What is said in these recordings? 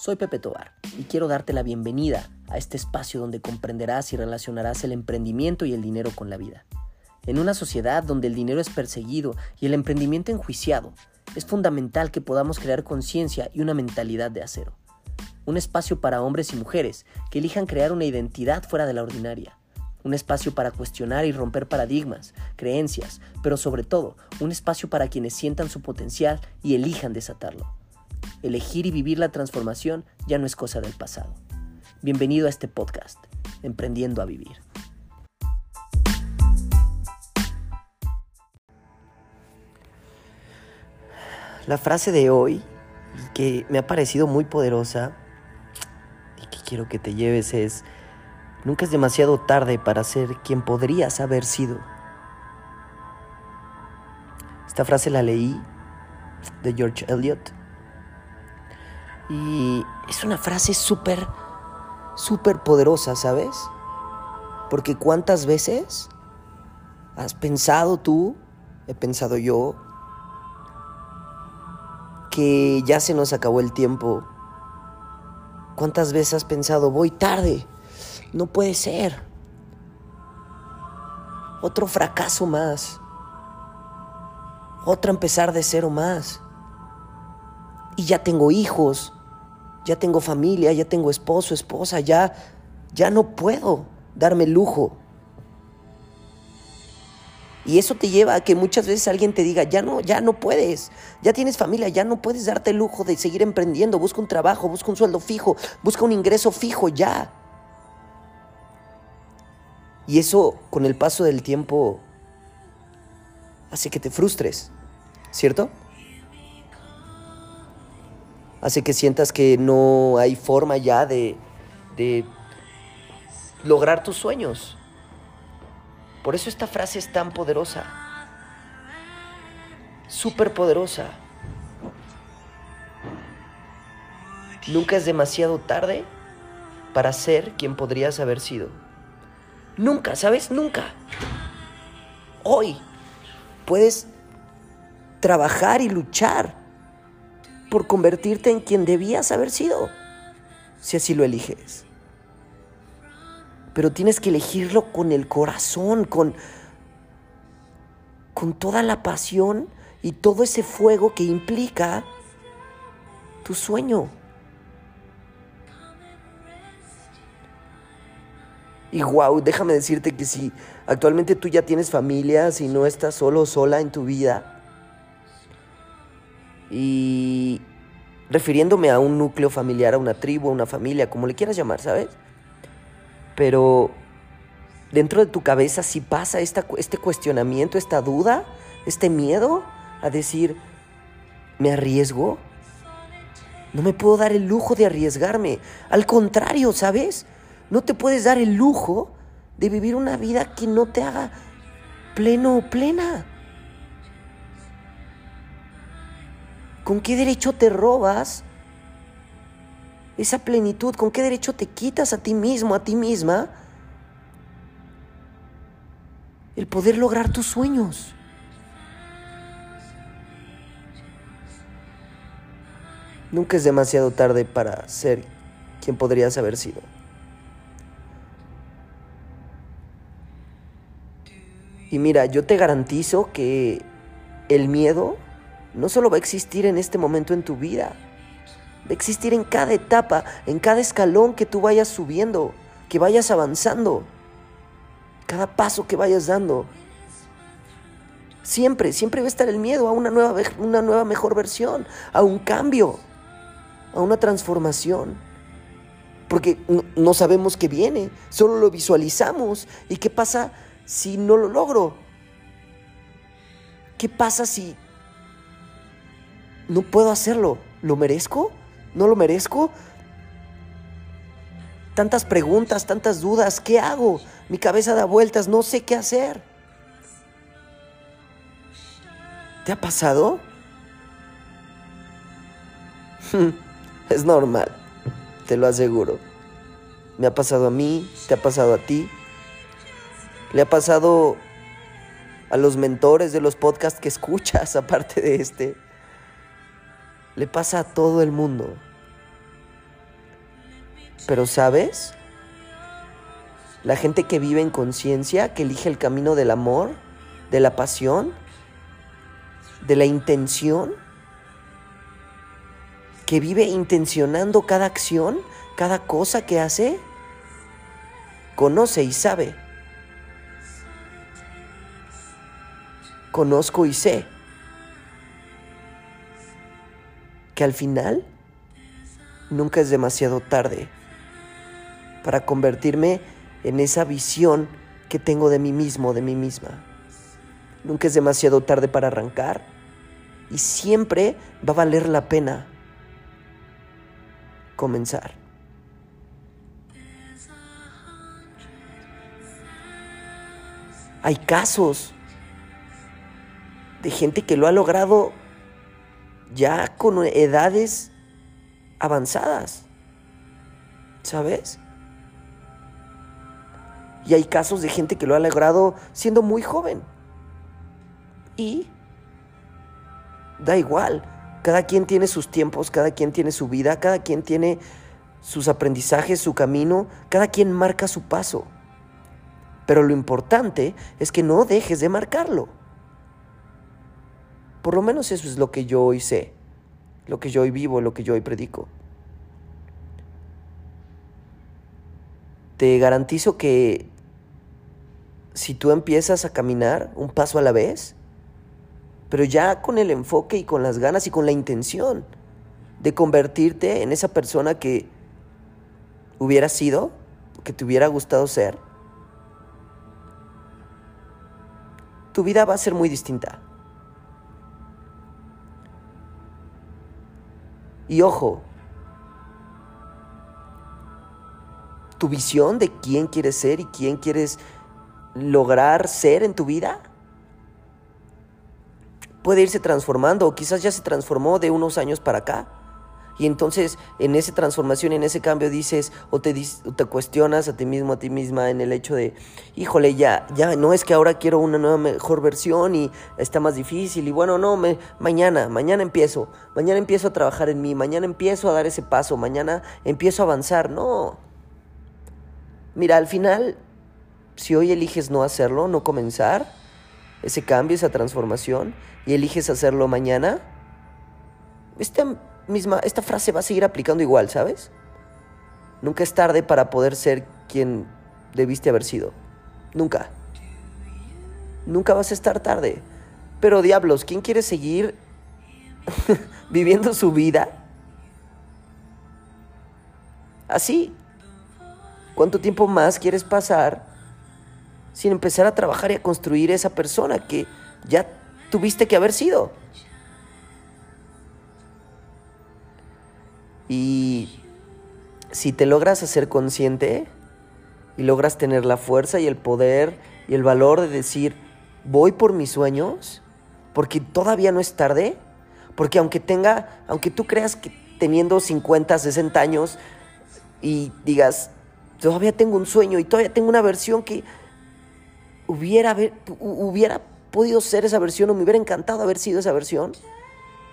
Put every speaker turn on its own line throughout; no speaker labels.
Soy Pepe Tobar y quiero darte la bienvenida a este espacio donde comprenderás y relacionarás el emprendimiento y el dinero con la vida. En una sociedad donde el dinero es perseguido y el emprendimiento enjuiciado, es fundamental que podamos crear conciencia y una mentalidad de acero. Un espacio para hombres y mujeres que elijan crear una identidad fuera de la ordinaria. Un espacio para cuestionar y romper paradigmas, creencias, pero sobre todo un espacio para quienes sientan su potencial y elijan desatarlo elegir y vivir la transformación ya no es cosa del pasado. Bienvenido a este podcast, Emprendiendo a Vivir. La frase de hoy, que me ha parecido muy poderosa y que quiero que te lleves es, nunca es demasiado tarde para ser quien podrías haber sido. Esta frase la leí de George Eliot y es una frase súper, súper poderosa, ¿sabes? Porque cuántas veces has pensado tú, he pensado yo, que ya se nos acabó el tiempo. ¿Cuántas veces has pensado, voy tarde? No puede ser. Otro fracaso más. Otra empezar de cero más. Y ya tengo hijos ya tengo familia, ya tengo esposo, esposa, ya, ya no puedo darme lujo. Y eso te lleva a que muchas veces alguien te diga, ya no, ya no puedes, ya tienes familia, ya no puedes darte el lujo de seguir emprendiendo, busca un trabajo, busca un sueldo fijo, busca un ingreso fijo, ya. Y eso con el paso del tiempo hace que te frustres, ¿cierto? Hace que sientas que no hay forma ya de, de lograr tus sueños. Por eso esta frase es tan poderosa, súper poderosa. Nunca es demasiado tarde para ser quien podrías haber sido. Nunca, ¿sabes? Nunca. Hoy puedes trabajar y luchar por convertirte en quien debías haber sido, si así lo eliges. Pero tienes que elegirlo con el corazón, con, con toda la pasión y todo ese fuego que implica tu sueño. Y wow, déjame decirte que si actualmente tú ya tienes familia, si no estás solo o sola en tu vida, y refiriéndome a un núcleo familiar, a una tribu, a una familia, como le quieras llamar, ¿sabes? Pero dentro de tu cabeza si pasa este cuestionamiento, esta duda, este miedo a decir, ¿me arriesgo? No me puedo dar el lujo de arriesgarme. Al contrario, ¿sabes? No te puedes dar el lujo de vivir una vida que no te haga pleno o plena. ¿Con qué derecho te robas esa plenitud? ¿Con qué derecho te quitas a ti mismo, a ti misma? El poder lograr tus sueños. Nunca es demasiado tarde para ser quien podrías haber sido. Y mira, yo te garantizo que el miedo no solo va a existir en este momento en tu vida, va a existir en cada etapa, en cada escalón que tú vayas subiendo, que vayas avanzando, cada paso que vayas dando. Siempre, siempre va a estar el miedo a una nueva, una nueva mejor versión, a un cambio, a una transformación. Porque no, sabemos qué viene, solo lo visualizamos. ¿Y qué pasa si no lo logro? ¿Qué pasa si no puedo hacerlo. ¿Lo merezco? ¿No lo merezco? Tantas preguntas, tantas dudas. ¿Qué hago? Mi cabeza da vueltas, no sé qué hacer. ¿Te ha pasado? es normal, te lo aseguro. Me ha pasado a mí, te ha pasado a ti. Le ha pasado a los mentores de los podcasts que escuchas, aparte de este le pasa a todo el mundo. Pero sabes, la gente que vive en conciencia, que elige el camino del amor, de la pasión, de la intención, que vive intencionando cada acción, cada cosa que hace, conoce y sabe. Conozco y sé que al final nunca es demasiado tarde para convertirme en esa visión que tengo de mí mismo, de mí misma. Nunca es demasiado tarde para arrancar y siempre va a valer la pena comenzar. Hay casos de gente que lo ha logrado ya con edades avanzadas. ¿Sabes? Y hay casos de gente que lo ha logrado siendo muy joven. Y da igual. Cada quien tiene sus tiempos, cada quien tiene su vida, cada quien tiene sus aprendizajes, su camino, cada quien marca su paso. Pero lo importante es que no dejes de marcarlo. Por lo menos eso es lo que yo hoy sé, lo que yo hoy vivo, lo que yo hoy predico. Te garantizo que si tú empiezas a caminar un paso a la vez, pero ya con el enfoque y con las ganas y con la intención de convertirte en esa persona que hubiera sido, que te hubiera gustado ser, tu vida va a ser muy distinta. Y ojo, tu visión de quién quieres ser y quién quieres lograr ser en tu vida puede irse transformando o quizás ya se transformó de unos años para acá. Y entonces en esa transformación, en ese cambio dices o te, te cuestionas a ti mismo, a ti misma en el hecho de, híjole, ya, ya no es que ahora quiero una nueva mejor versión y está más difícil y bueno, no, mañana, mañana empiezo, mañana empiezo a trabajar en mí, mañana empiezo a dar ese paso, mañana empiezo a avanzar, no. Mira, al final, si hoy eliges no hacerlo, no comenzar ese cambio, esa transformación y eliges hacerlo mañana, esta misma, esta frase va a seguir aplicando igual, ¿sabes? Nunca es tarde para poder ser quien debiste haber sido. Nunca. Nunca vas a estar tarde. Pero diablos, ¿quién quiere seguir viviendo su vida así? ¿Cuánto tiempo más quieres pasar sin empezar a trabajar y a construir esa persona que ya tuviste que haber sido? Y si te logras hacer consciente y logras tener la fuerza y el poder y el valor de decir, voy por mis sueños, porque todavía no es tarde, porque aunque tenga, aunque tú creas que teniendo 50, 60 años y digas, todavía tengo un sueño y todavía tengo una versión que hubiera, hubiera podido ser esa versión o me hubiera encantado haber sido esa versión,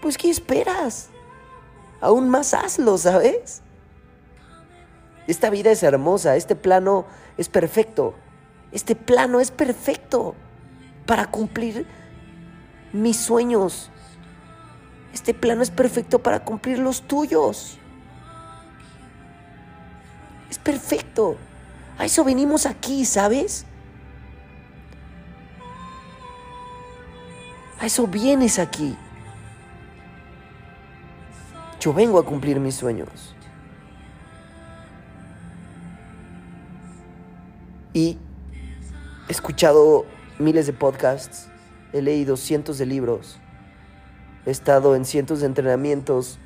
pues ¿qué esperas? Aún más hazlo, ¿sabes? Esta vida es hermosa, este plano es perfecto. Este plano es perfecto para cumplir mis sueños. Este plano es perfecto para cumplir los tuyos. Es perfecto. A eso venimos aquí, ¿sabes? A eso vienes aquí. Yo vengo a cumplir mis sueños. Y he escuchado miles de podcasts, he leído cientos de libros, he estado en cientos de entrenamientos,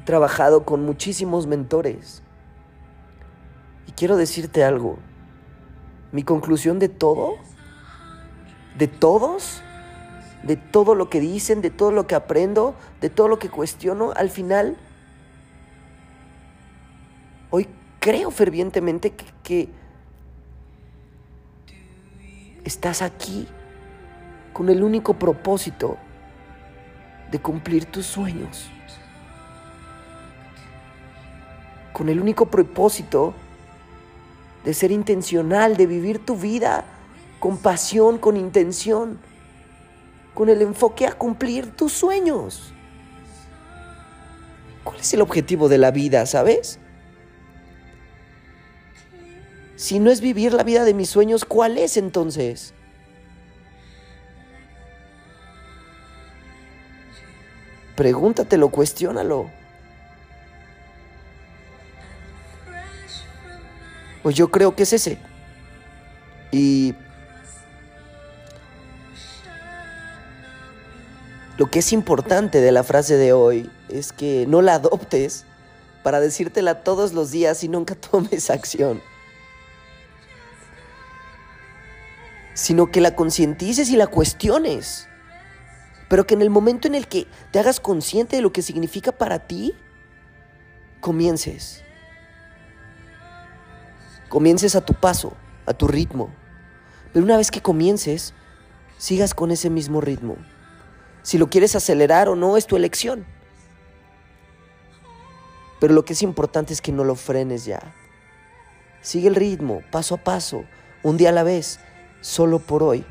he trabajado con muchísimos mentores. Y quiero decirte algo, mi conclusión de todo, de todos, de todo lo que dicen, de todo lo que aprendo, de todo lo que cuestiono, al final, hoy creo fervientemente que, estás aquí con el único propósito de cumplir tus sueños. con el único propósito de ser intencional, de vivir tu vida con pasión, con intención, con el enfoque a cumplir tus sueños. ¿Cuál es el objetivo de la vida, sabes? Si no es vivir la vida de mis sueños, ¿cuál es entonces? Pregúntatelo, cuestiónalo. Pues yo creo que es ese. Y lo que es importante de la frase de hoy es que no la adoptes para decírtela todos los días y nunca tomes acción. Sino que la concientices y la cuestiones. Pero que en el momento en el que te hagas consciente de lo que significa para ti, comiences. Comiences a tu paso, a tu ritmo. Pero una vez que comiences, sigas con ese mismo ritmo. Si lo quieres acelerar o no, es tu elección. Pero lo que es importante es que no lo frenes ya. Sigue el ritmo, paso a paso, un día a la vez, solo por hoy.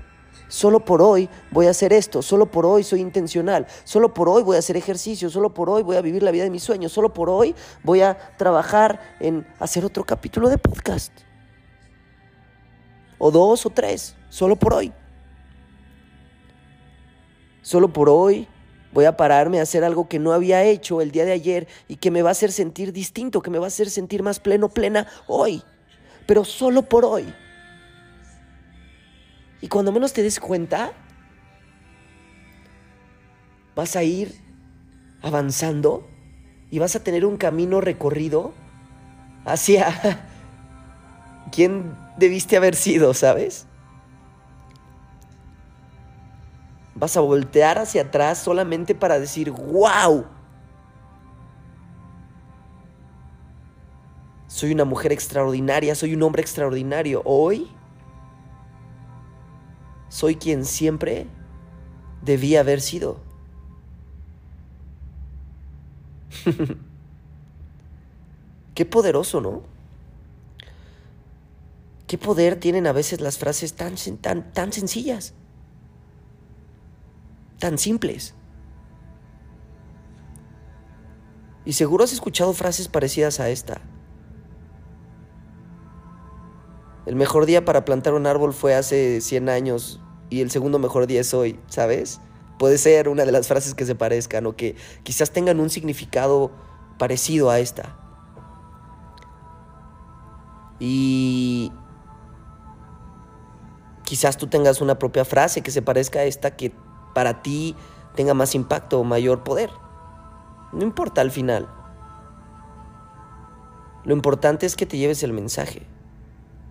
Solo por hoy voy a hacer esto, solo por hoy soy intencional, solo por hoy voy a hacer ejercicio, solo por hoy voy a vivir la vida de mis sueños, solo por hoy voy a trabajar en hacer otro capítulo de podcast. O dos o tres, solo por hoy. Solo por hoy voy a pararme a hacer algo que no había hecho el día de ayer y que me va a hacer sentir distinto, que me va a hacer sentir más pleno, plena hoy. Pero solo por hoy. Y cuando menos te des cuenta, vas a ir avanzando y vas a tener un camino recorrido hacia quién debiste haber sido, ¿sabes? Vas a voltear hacia atrás solamente para decir, wow. Soy una mujer extraordinaria, soy un hombre extraordinario. Hoy soy quien siempre debía haber sido. Qué poderoso, ¿no? Qué poder tienen a veces las frases tan, tan, tan sencillas, tan simples. Y seguro has escuchado frases parecidas a esta. El mejor día para plantar un árbol fue hace 100 años y el segundo mejor día es hoy, ¿sabes? Puede ser una de las frases que se parezcan o que quizás tengan un significado parecido a esta. Y quizás tú tengas una propia frase que se parezca a esta que para ti tenga más impacto o mayor poder. No importa al final. Lo importante es que te lleves el mensaje.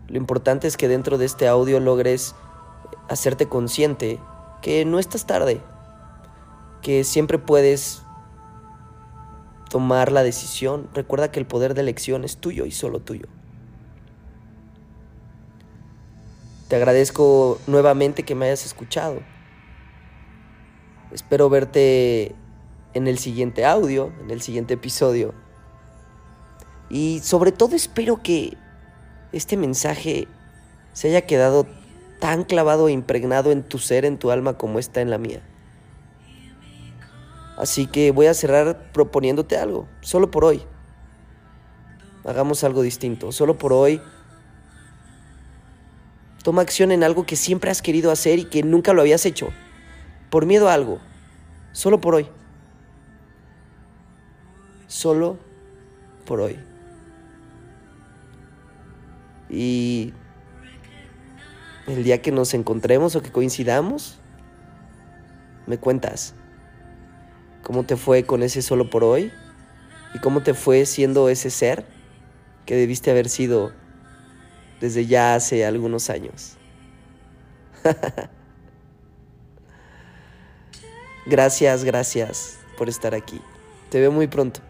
Lo importante es que dentro de este audio logres hacerte consciente que no estás tarde, que siempre puedes tomar la decisión. Recuerda que el poder de elección es tuyo y solo tuyo. Te agradezco nuevamente que me hayas escuchado. Espero verte en el siguiente audio, en el siguiente episodio. Y sobre todo espero que este mensaje se haya quedado tan clavado e impregnado en tu ser, en tu alma, como está en la mía. Así que voy a cerrar proponiéndote algo, solo por hoy. Hagamos algo distinto, solo por hoy. Toma acción en algo que siempre has querido hacer y que nunca lo habías hecho. Por miedo a algo, solo por hoy. Solo por hoy. Y el día que nos encontremos o que coincidamos, me cuentas cómo te fue con ese solo por hoy y cómo te fue siendo ese ser que debiste haber sido desde ya hace algunos años. gracias, gracias por estar aquí. Te veo muy pronto.